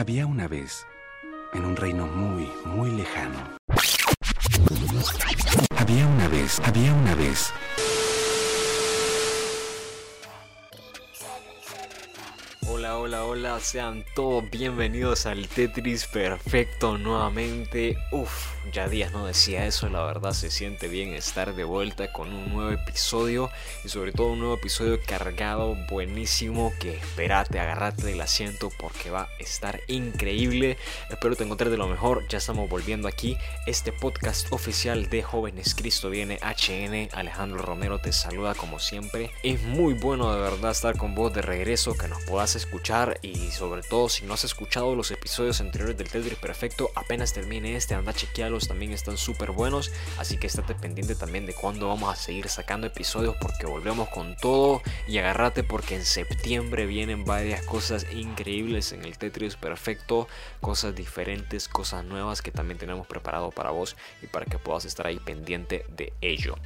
Había una vez, en un reino muy, muy lejano. Había una vez, había una vez. Hola, sean todos bienvenidos al Tetris Perfecto nuevamente. Uf, ya días no decía eso, la verdad se siente bien estar de vuelta con un nuevo episodio y sobre todo un nuevo episodio cargado, buenísimo, que espérate, agarrate del asiento porque va a estar increíble. Espero te encontres de lo mejor, ya estamos volviendo aquí. Este podcast oficial de Jóvenes Cristo viene HN, Alejandro Romero te saluda como siempre. Es muy bueno de verdad estar con vos de regreso, que nos puedas escuchar y sobre todo si no has escuchado los episodios anteriores del Tetris Perfecto, apenas termine este, anda a chequearlos, también están súper buenos, así que estate pendiente también de cuándo vamos a seguir sacando episodios porque volvemos con todo. Y agárrate porque en septiembre vienen varias cosas increíbles en el Tetris Perfecto, cosas diferentes, cosas nuevas que también tenemos preparado para vos y para que puedas estar ahí pendiente de ello.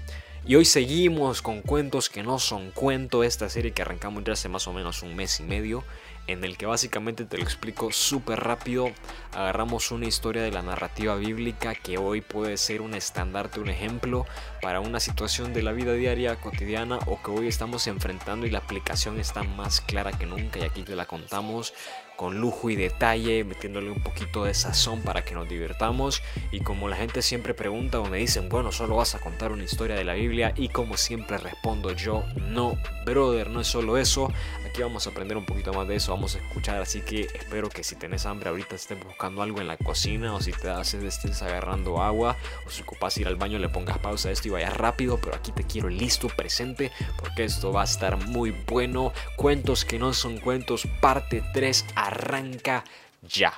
Y hoy seguimos con cuentos que no son cuento, esta serie que arrancamos ya hace más o menos un mes y medio, en el que básicamente te lo explico súper rápido. Agarramos una historia de la narrativa bíblica que hoy puede ser un estandarte, un ejemplo para una situación de la vida diaria, cotidiana o que hoy estamos enfrentando y la aplicación está más clara que nunca y aquí te la contamos con lujo y detalle, metiéndole un poquito de sazón para que nos divirtamos. Y como la gente siempre pregunta o me dicen, bueno, solo vas a contar una historia de la Biblia. Y como siempre respondo yo, no, brother, no es solo eso. Aquí vamos a aprender un poquito más de eso, vamos a escuchar. Así que espero que si tenés hambre ahorita estés buscando algo en la cocina o si te haces estés agarrando agua o si ocupas ir al baño le pongas pausa a esto y vayas rápido. Pero aquí te quiero listo, presente, porque esto va a estar muy bueno. Cuentos que no son cuentos, parte 3 arranca ya.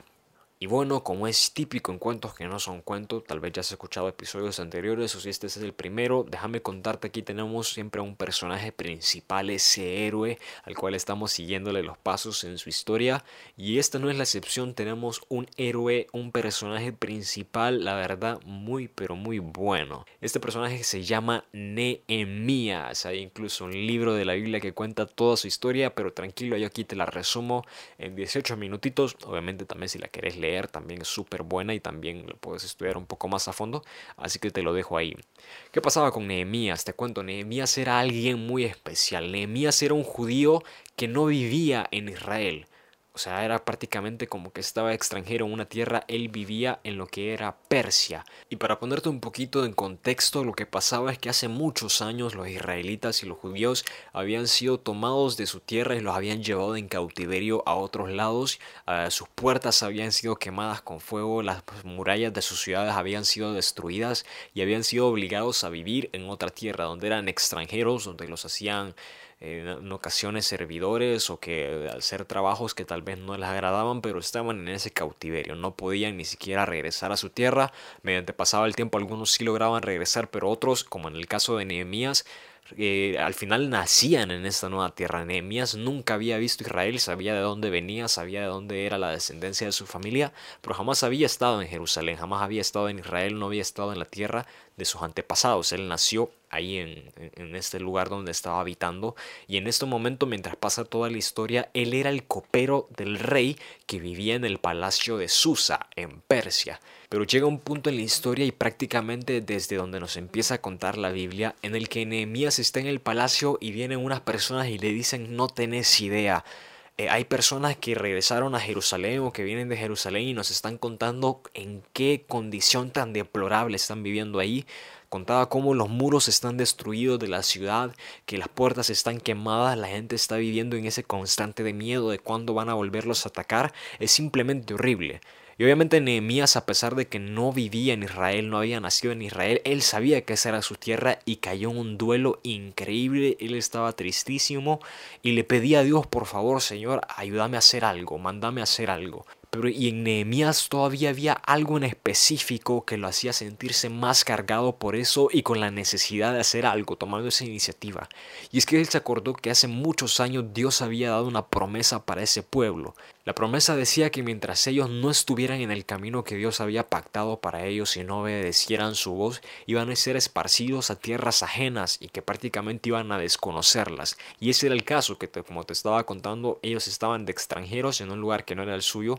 Y bueno, como es típico en cuentos que no son cuentos, tal vez ya has escuchado episodios anteriores o si este es el primero, déjame contarte aquí tenemos siempre un personaje principal, ese héroe al cual estamos siguiéndole los pasos en su historia. Y esta no es la excepción, tenemos un héroe, un personaje principal, la verdad, muy pero muy bueno. Este personaje se llama Nehemías, hay incluso un libro de la Biblia que cuenta toda su historia, pero tranquilo, yo aquí te la resumo en 18 minutitos, obviamente también si la querés leer también es súper buena y también lo puedes estudiar un poco más a fondo, así que te lo dejo ahí. ¿Qué pasaba con Nehemías? Te cuento, Nehemías era alguien muy especial. Nehemías era un judío que no vivía en Israel. O sea, era prácticamente como que estaba extranjero en una tierra, él vivía en lo que era Persia. Y para ponerte un poquito en contexto, lo que pasaba es que hace muchos años los israelitas y los judíos habían sido tomados de su tierra y los habían llevado en cautiverio a otros lados. sus puertas habían sido quemadas con fuego, las murallas de sus ciudades habían sido destruidas y habían sido obligados a vivir en otra tierra donde eran extranjeros, donde los hacían en ocasiones servidores o que hacer trabajos que tal vez no les agradaban, pero estaban en ese cautiverio, no podían ni siquiera regresar a su tierra. Mediante pasaba el tiempo, algunos sí lograban regresar, pero otros, como en el caso de Nehemías, eh, al final nacían en esta nueva tierra. Nehemías nunca había visto Israel, sabía de dónde venía, sabía de dónde era la descendencia de su familia, pero jamás había estado en Jerusalén, jamás había estado en Israel, no había estado en la tierra de sus antepasados. Él nació ahí en, este lugar donde estaba habitando y en este momento mientras pasa toda la historia él era el copero del rey que vivía en el palacio de Susa en Persia pero llega un punto en la historia y prácticamente desde donde nos empieza a contar la Biblia en el que Nehemías está en el palacio y vienen unas personas y le dicen no tenés idea eh, hay personas que regresaron a Jerusalén o que vienen de Jerusalén y nos están contando en qué condición tan deplorable están viviendo ahí. Contaba cómo los muros están destruidos de la ciudad, que las puertas están quemadas, la gente está viviendo en ese constante de miedo de cuándo van a volverlos a atacar. Es simplemente horrible. Y obviamente Nehemías, a pesar de que no vivía en Israel, no había nacido en Israel, él sabía que esa era su tierra y cayó en un duelo increíble. Él estaba tristísimo y le pedía a Dios, por favor, Señor, ayúdame a hacer algo, mándame a hacer algo. Y en Nehemías todavía había algo en específico que lo hacía sentirse más cargado por eso y con la necesidad de hacer algo, tomando esa iniciativa. Y es que él se acordó que hace muchos años Dios había dado una promesa para ese pueblo. La promesa decía que mientras ellos no estuvieran en el camino que Dios había pactado para ellos y no obedecieran su voz, iban a ser esparcidos a tierras ajenas y que prácticamente iban a desconocerlas. Y ese era el caso, que como te estaba contando, ellos estaban de extranjeros en un lugar que no era el suyo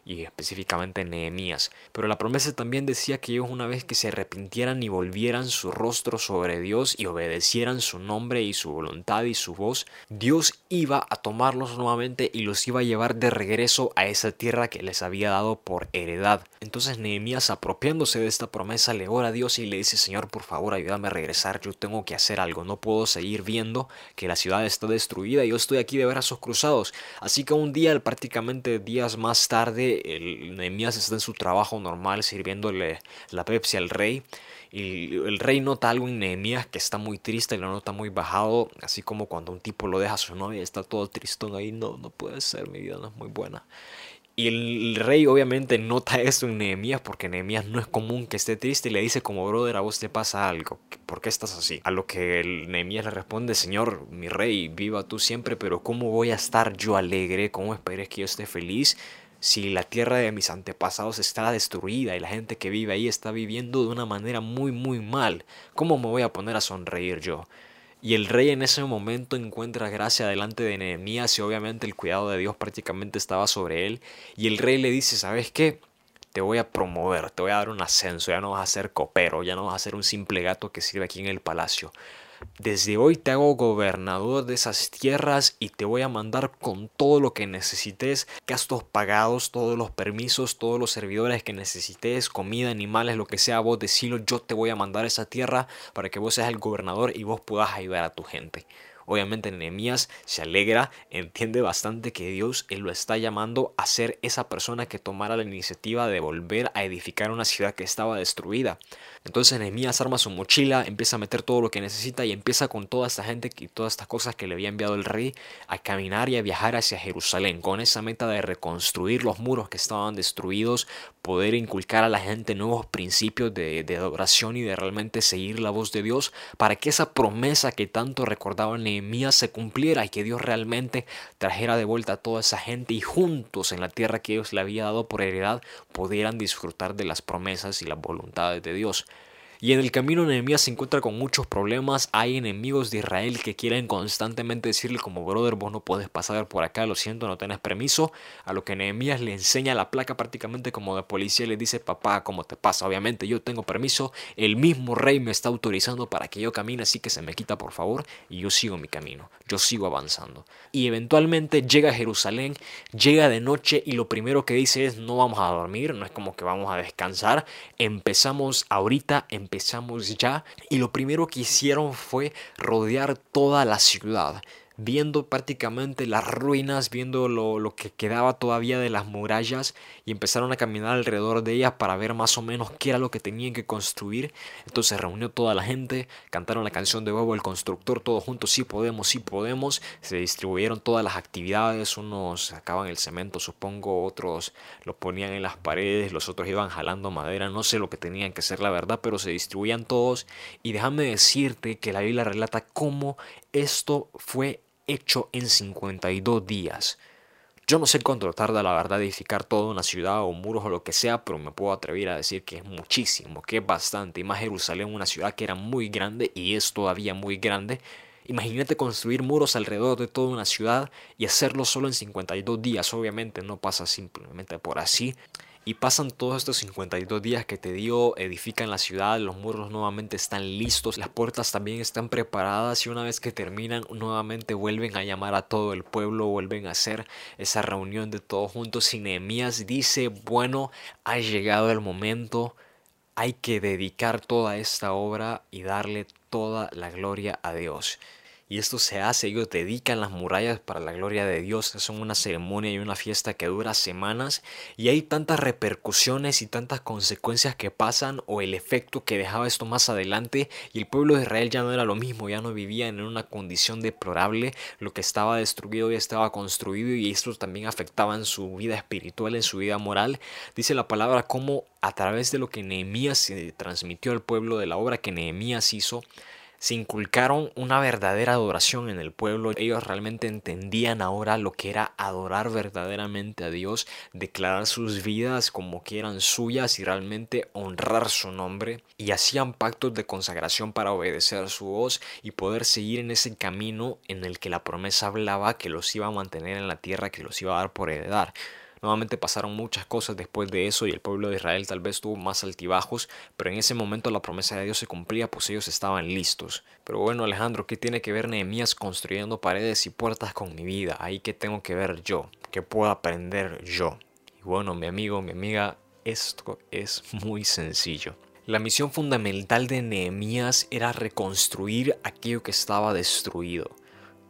y específicamente Nehemías. Pero la promesa también decía que ellos una vez que se arrepintieran y volvieran su rostro sobre Dios y obedecieran su nombre y su voluntad y su voz, Dios iba a tomarlos nuevamente y los iba a llevar de regreso a esa tierra que les había dado por heredad. Entonces Nehemías apropiándose de esta promesa le ora a Dios y le dice Señor por favor ayúdame a regresar, yo tengo que hacer algo, no puedo seguir viendo que la ciudad está destruida yo estoy aquí de brazos cruzados. Así que un día, prácticamente días más tarde, Nehemías está en su trabajo normal sirviéndole la Pepsi al rey. Y el rey nota algo en Nehemías que está muy triste y lo nota muy bajado, así como cuando un tipo lo deja a su novia está todo tristón ahí, no, no puede ser, mi vida no es muy buena. Y el rey obviamente nota esto en Nehemías porque Nehemías no es común que esté triste y le dice como brother a vos te pasa algo, ¿por qué estás así? A lo que Nehemías le responde, Señor, mi rey, viva tú siempre, pero ¿cómo voy a estar yo alegre? ¿Cómo esperes que yo esté feliz? Si la tierra de mis antepasados está destruida y la gente que vive ahí está viviendo de una manera muy muy mal, ¿cómo me voy a poner a sonreír yo? Y el rey en ese momento encuentra gracia delante de Nehemías y obviamente el cuidado de Dios prácticamente estaba sobre él. Y el rey le dice, ¿sabes qué? Te voy a promover, te voy a dar un ascenso, ya no vas a ser copero, ya no vas a ser un simple gato que sirve aquí en el palacio. Desde hoy te hago gobernador de esas tierras y te voy a mandar con todo lo que necesites, gastos pagados, todos los permisos, todos los servidores que necesites, comida, animales, lo que sea, vos decilo, yo te voy a mandar a esa tierra para que vos seas el gobernador y vos puedas ayudar a tu gente. Obviamente Nehemías se alegra, entiende bastante que Dios él lo está llamando a ser esa persona que tomara la iniciativa de volver a edificar una ciudad que estaba destruida. Entonces Nehemías arma su mochila, empieza a meter todo lo que necesita y empieza con toda esta gente y todas estas cosas que le había enviado el rey a caminar y a viajar hacia Jerusalén con esa meta de reconstruir los muros que estaban destruidos, poder inculcar a la gente nuevos principios de, adoración y de realmente seguir la voz de Dios para que esa promesa que tanto recordaba Nehemías se cumpliera y que Dios realmente trajera de vuelta a toda esa gente y juntos en la tierra que Dios le había dado por heredad pudieran disfrutar de las promesas y las voluntades de Dios. Y en el camino Nehemías se encuentra con muchos problemas. Hay enemigos de Israel que quieren constantemente decirle como brother, vos no puedes pasar por acá, lo siento, no tenés permiso. A lo que Nehemías le enseña la placa prácticamente como de policía y le dice, papá, ¿cómo te pasa? Obviamente yo tengo permiso, el mismo rey me está autorizando para que yo camine, así que se me quita por favor y yo sigo mi camino, yo sigo avanzando. Y eventualmente llega a Jerusalén, llega de noche y lo primero que dice es, no vamos a dormir, no es como que vamos a descansar, empezamos ahorita, empezamos empezamos ya y lo primero que hicieron fue rodear toda la ciudad viendo prácticamente las ruinas, viendo lo, que quedaba todavía de las murallas y empezaron a caminar alrededor de ellas para ver más o menos qué era lo que tenían que construir. Entonces reunió toda la gente, cantaron la canción de Bobo el constructor, todos juntos, sí podemos, sí podemos. Se distribuyeron todas las actividades, unos sacaban el cemento, supongo, otros lo ponían en las paredes, los otros iban jalando madera, no sé lo que tenían que hacer la verdad, pero se distribuían todos. Y déjame decirte que la Biblia relata cómo esto fue hecho en 52 días. Yo no sé cuánto tarda la verdad edificar toda una ciudad o muros o lo que sea, pero me puedo atrever a decir que es muchísimo, que es bastante. Y más Jerusalén, una ciudad que era muy grande y es todavía muy grande. Imagínate construir muros alrededor de toda una ciudad y hacerlo solo en 52 días. Obviamente no pasa simplemente por así. Y pasan todos estos 52 días que te digo, edifican la ciudad, los muros nuevamente están listos, las puertas también están preparadas y una vez que terminan nuevamente vuelven a llamar a todo el pueblo, vuelven a hacer esa reunión de todos juntos y Nehemías dice, bueno, ha llegado el momento, hay que dedicar toda esta obra y darle toda la gloria a Dios. Y esto se hace, ellos dedican las murallas para la gloria de Dios, son una ceremonia y una fiesta que dura semanas y hay tantas repercusiones y tantas consecuencias que pasan o el efecto que dejaba esto más adelante y el pueblo de Israel ya no era lo mismo, ya no vivían en una condición deplorable, lo que estaba destruido ya estaba construido y esto también afectaba en su vida espiritual, en su vida moral. Dice la palabra como a través de lo que Nehemías se transmitió al pueblo de la obra que Nehemías hizo, se inculcaron una verdadera adoración en el pueblo. Ellos realmente entendían ahora lo que era adorar verdaderamente a Dios, declarar sus vidas como que eran suyas y realmente honrar su nombre. Y hacían pactos de consagración para obedecer su voz y poder seguir en ese camino en el que la promesa hablaba que los iba a mantener en la tierra, que los iba a dar por heredar. Nuevamente pasaron muchas cosas después de eso y el pueblo de Israel tal vez tuvo más altibajos, pero en ese momento la promesa de Dios se cumplía, pues ellos estaban listos. Pero bueno, Alejandro, ¿qué tiene que ver Nehemías construyendo paredes y puertas con mi vida? Ahí qué tengo que ver yo, qué puedo aprender yo. Y bueno, mi amigo, mi amiga, esto es muy sencillo. La misión fundamental de Nehemías era reconstruir aquello que estaba destruido.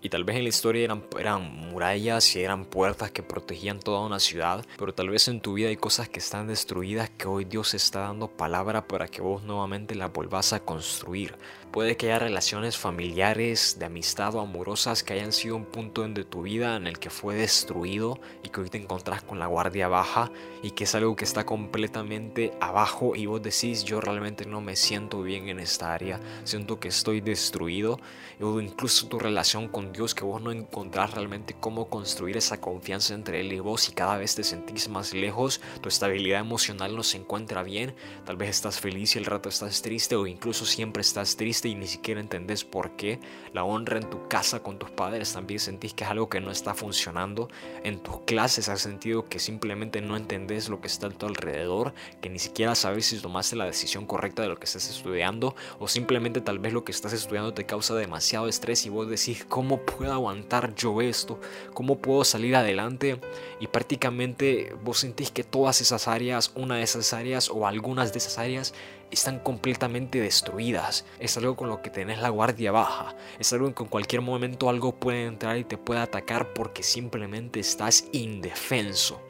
Y tal vez en la historia eran, eran murallas y eran puertas que protegían toda una ciudad, pero tal vez en tu vida hay cosas que están destruidas que hoy Dios está dando palabra para que vos nuevamente las volvás a construir. Puede que haya relaciones familiares, de amistad o amorosas que hayan sido un punto de tu vida en el que fue destruido y que hoy te encontrás con la guardia baja y que es algo que está completamente abajo y vos decís yo realmente no me siento bien en esta área, siento que estoy destruido o incluso tu relación con Dios que vos no encontrás realmente cómo construir esa confianza entre Él y vos y cada vez te sentís más lejos, tu estabilidad emocional no se encuentra bien, tal vez estás feliz y el rato estás triste o incluso siempre estás triste y ni siquiera entendés por qué. La honra en tu casa con tus padres también sentís que es algo que no está funcionando. En tus clases has sentido que simplemente no entendés lo que está a tu alrededor, que ni siquiera sabes si tomaste la decisión correcta de lo que estás estudiando o simplemente tal vez lo que estás estudiando te causa demasiado estrés y vos decís, ¿cómo puedo aguantar yo esto? ¿Cómo puedo salir adelante? Y prácticamente vos sentís que todas esas áreas, una de esas áreas o algunas de esas áreas están completamente destruidas. Es algo con lo que tenés la guardia baja. Es algo en que en cualquier momento algo puede entrar y te puede atacar porque simplemente estás indefenso.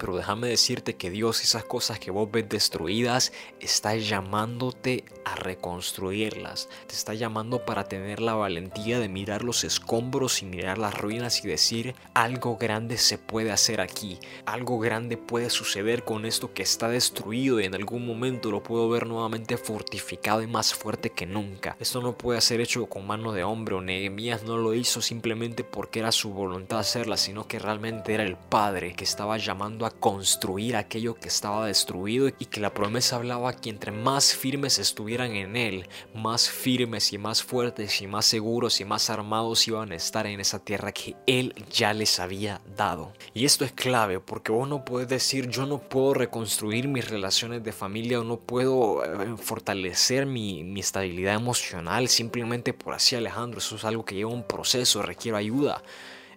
Pero déjame decirte que Dios, esas cosas que vos ves destruidas, está llamándote a reconstruirlas. Te está llamando para tener la valentía de mirar los escombros y mirar las ruinas y decir, algo grande se puede hacer aquí. Algo grande puede suceder con esto que está destruido y en algún momento lo puedo ver nuevamente fortificado y más fuerte que nunca. Esto no puede ser hecho con mano de hombre o Nehemías no lo hizo simplemente porque era su voluntad hacerla, sino que realmente era el Padre que estaba llamando a construir aquello que estaba destruido y que la promesa hablaba que entre más firmes estuvieran en él, más firmes y más fuertes y más seguros y más armados iban a estar en esa tierra que él ya les había dado. Y esto es clave porque vos no puedes decir yo no puedo reconstruir mis relaciones de familia o no puedo eh, fortalecer mi, mi estabilidad emocional simplemente por así Alejandro, eso es algo que lleva un proceso, requiere ayuda.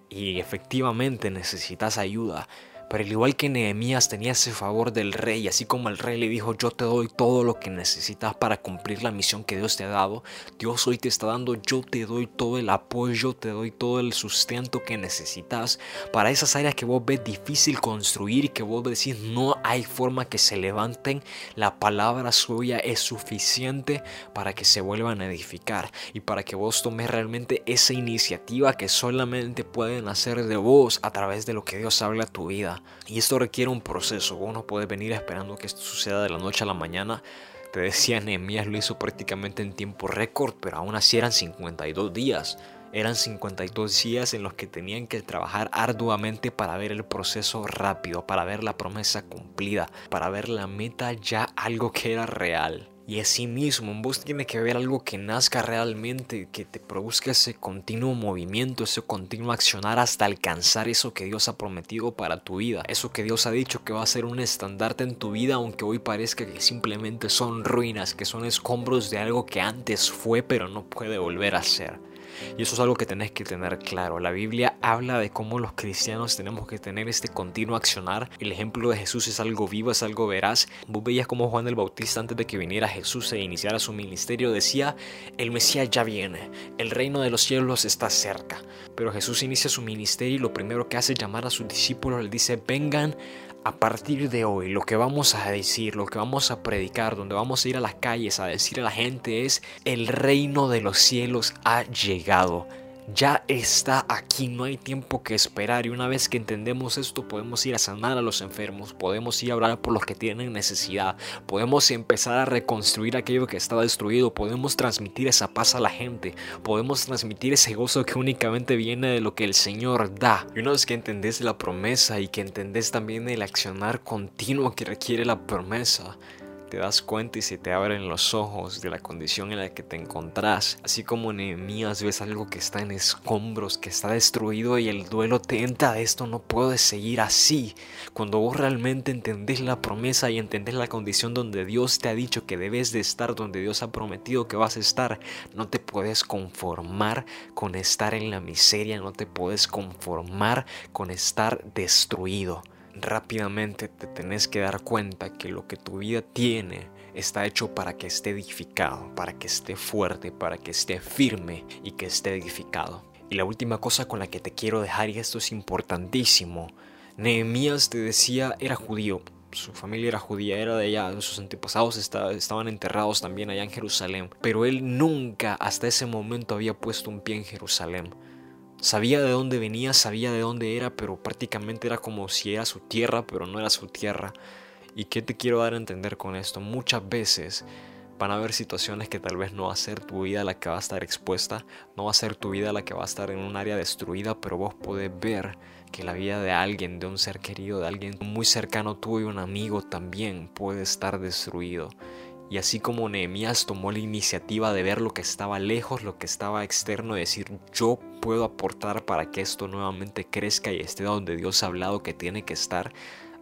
Y efectivamente necesitas ayuda pero al igual que Nehemías tenía ese favor del rey, así como el rey le dijo, yo te doy todo lo que necesitas para cumplir la misión que Dios te ha dado, Dios hoy te está dando, yo te doy todo el apoyo, te doy todo el sustento que necesitas para esas áreas que vos ves difícil construir y que vos decís no hay forma que se levanten, la palabra suya es suficiente para que se vuelvan a edificar y para que vos tomes realmente esa iniciativa que solamente pueden hacer de vos a través de lo que Dios habla a tu vida. Y esto requiere un proceso. Uno puede venir esperando que esto suceda de la noche a la mañana. Te decía, Nehemías lo hizo prácticamente en tiempo récord, pero aún así eran 52 días. Eran 52 días en los que tenían que trabajar arduamente para ver el proceso rápido, para ver la promesa cumplida, para ver la meta ya algo que era real. Y así mismo, en vos tiene que haber algo que nazca realmente, que te produzca ese continuo movimiento, ese continuo accionar hasta alcanzar eso que Dios ha prometido para tu vida. Eso que Dios ha dicho que va a ser un estandarte en tu vida, aunque hoy parezca que simplemente son ruinas, que son escombros de algo que antes fue pero no puede volver a ser. Y eso es algo que tenés que tener claro. La Biblia habla de cómo los cristianos tenemos que tener este continuo accionar. El ejemplo de Jesús es algo vivo, es algo veraz. Vos veías como Juan el Bautista antes de que viniera Jesús e iniciara su ministerio decía, el Mesías ya viene, el reino de los cielos está cerca. Pero Jesús inicia su ministerio y lo primero que hace es llamar a sus discípulos, le dice, vengan a partir de hoy lo que vamos a decir, lo que vamos a predicar, donde vamos a ir a las calles a decir a la gente es, el reino de los cielos ha llegado ya está aquí, no hay tiempo que esperar y una vez que entendemos esto podemos ir a sanar a los enfermos, podemos ir a hablar por los que tienen necesidad, podemos empezar a reconstruir aquello que está destruido, podemos transmitir esa paz a la gente, podemos transmitir ese gozo que únicamente viene de lo que el Señor da. Y una vez que entendés la promesa y que entendés también el accionar continuo que requiere la promesa, te das cuenta y se te abren los ojos de la condición en la que te encontrás. Así como Nehemías ves algo que está en escombros, que está destruido y el duelo te entra esto, no puedes seguir así. Cuando vos realmente entendés la promesa y entendés la condición donde Dios te ha dicho que debes de estar, donde Dios ha prometido que vas a estar, no te puedes conformar con estar en la miseria, no te puedes conformar con estar destruido rápidamente te tenés que dar cuenta que lo que tu vida tiene está hecho para que esté edificado, para que esté fuerte, para que esté firme y que esté edificado. Y la última cosa con la que te quiero dejar, y esto es importantísimo, Nehemías te decía era judío, su familia era judía, era de allá, sus antepasados estaban enterrados también allá en Jerusalén, pero él nunca hasta ese momento había puesto un pie en Jerusalén. Sabía de dónde venía, sabía de dónde era, pero prácticamente era como si era su tierra, pero no era su tierra. ¿Y qué te quiero dar a entender con esto? Muchas veces van a haber situaciones que tal vez no va a ser tu vida la que va a estar expuesta, no va a ser tu vida la que va a estar en un área destruida, pero vos podés ver que la vida de alguien, de un ser querido, de alguien muy cercano tuyo, un amigo también puede estar destruido. Y así como Nehemías tomó la iniciativa de ver lo que estaba lejos, lo que estaba externo, decir yo puedo aportar para que esto nuevamente crezca y esté donde Dios ha hablado que tiene que estar,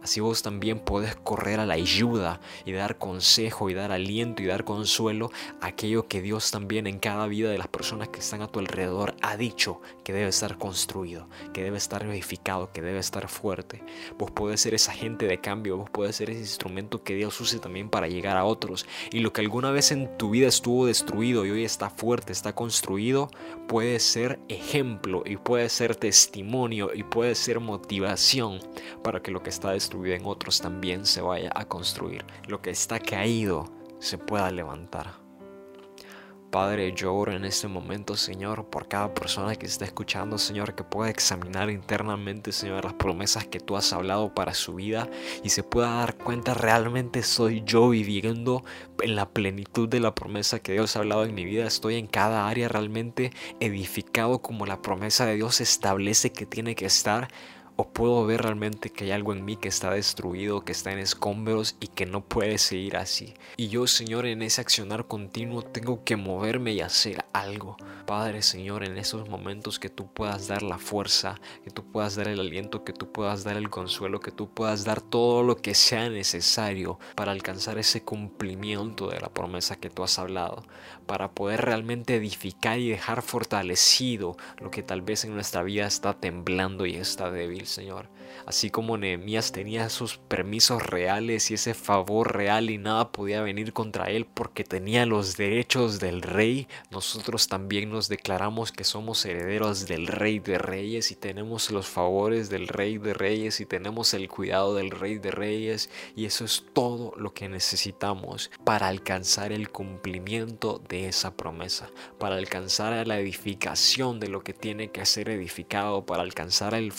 Así vos también podés correr a la ayuda y dar consejo y dar aliento y dar consuelo a aquello que Dios también en cada vida de las personas que están a tu alrededor ha dicho que debe estar construido, que debe estar edificado, que debe estar fuerte. Vos podés ser esa gente de cambio, vos podés ser ese instrumento que Dios use también para llegar a otros. Y lo que alguna vez en tu vida estuvo destruido y hoy está fuerte, está construido, puede ser ejemplo y puede ser testimonio y puede ser motivación para que lo que está destruido en otros también se vaya a construir. Lo que está caído se pueda levantar. Padre, yo oro en este momento, Señor, por cada persona que está escuchando, Señor, que pueda examinar internamente, Señor, las promesas que tú has hablado para su vida y se pueda dar cuenta realmente soy yo viviendo en la plenitud de la promesa que Dios ha hablado en mi vida. Estoy en cada área realmente edificado como la promesa de Dios establece que tiene que estar puedo ver realmente que hay algo en mí que está destruido, que está en escombros y que no puede seguir así. Y yo, Señor, en ese accionar continuo tengo que moverme y hacer algo. Padre, Señor, en esos momentos que tú puedas dar la fuerza, que tú puedas dar el aliento, que tú puedas dar el consuelo, que tú puedas dar todo lo que sea necesario para alcanzar ese cumplimiento de la promesa que tú has hablado, para poder realmente edificar y dejar fortalecido lo que tal vez en nuestra vida está temblando y está débil. Señor. Así como Nehemías tenía esos permisos reales y ese favor real y nada podía venir contra él porque tenía los derechos del rey, nosotros también nos declaramos que somos herederos del rey de reyes y tenemos los favores del rey de reyes y tenemos el cuidado del rey de reyes y eso es todo lo que necesitamos para alcanzar el cumplimiento de esa promesa, para alcanzar la edificación de lo que tiene que ser edificado, para alcanzar el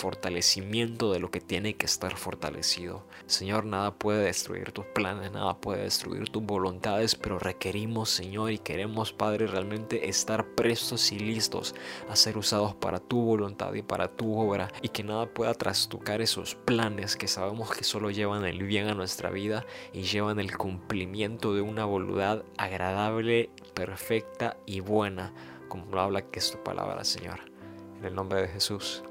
de lo que tiene que estar fortalecido. Señor, nada puede destruir tus planes, nada puede destruir tus voluntades, pero requerimos, Señor, y queremos, Padre, realmente estar prestos y listos a ser usados para tu voluntad y para tu obra, y que nada pueda trastocar esos planes que sabemos que solo llevan el bien a nuestra vida y llevan el cumplimiento de una voluntad agradable, perfecta y buena, como lo habla que es tu palabra, Señor. En el nombre de Jesús.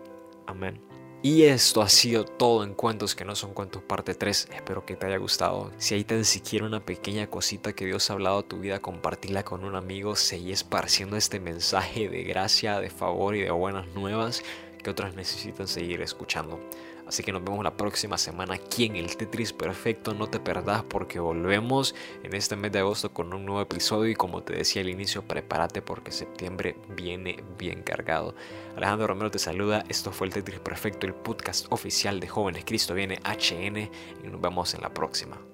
Amén. Y esto ha sido todo en Cuentos que no son cuentos parte 3. Espero que te haya gustado. Si hay tan siquiera una pequeña cosita que Dios ha hablado a tu vida, compartirla con un amigo. Seguí esparciendo este mensaje de gracia, de favor y de buenas nuevas que otras necesitan seguir escuchando. Así que nos vemos la próxima semana aquí en el Tetris Perfecto. No te perdás porque volvemos en este mes de agosto con un nuevo episodio y como te decía al inicio, prepárate porque septiembre viene bien cargado. Alejandro Romero te saluda. Esto fue el Tetris Perfecto, el podcast oficial de Jóvenes Cristo Viene HN y nos vemos en la próxima.